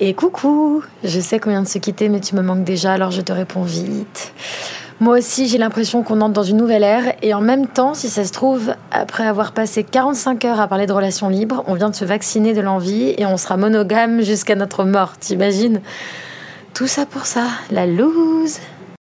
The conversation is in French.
Et coucou, je sais qu'on vient de se quitter, mais tu me manques déjà, alors je te réponds vite. Moi aussi, j'ai l'impression qu'on entre dans une nouvelle ère, et en même temps, si ça se trouve, après avoir passé 45 heures à parler de relations libres, on vient de se vacciner de l'envie et on sera monogame jusqu'à notre mort, t'imagines? Tout ça pour ça, la loose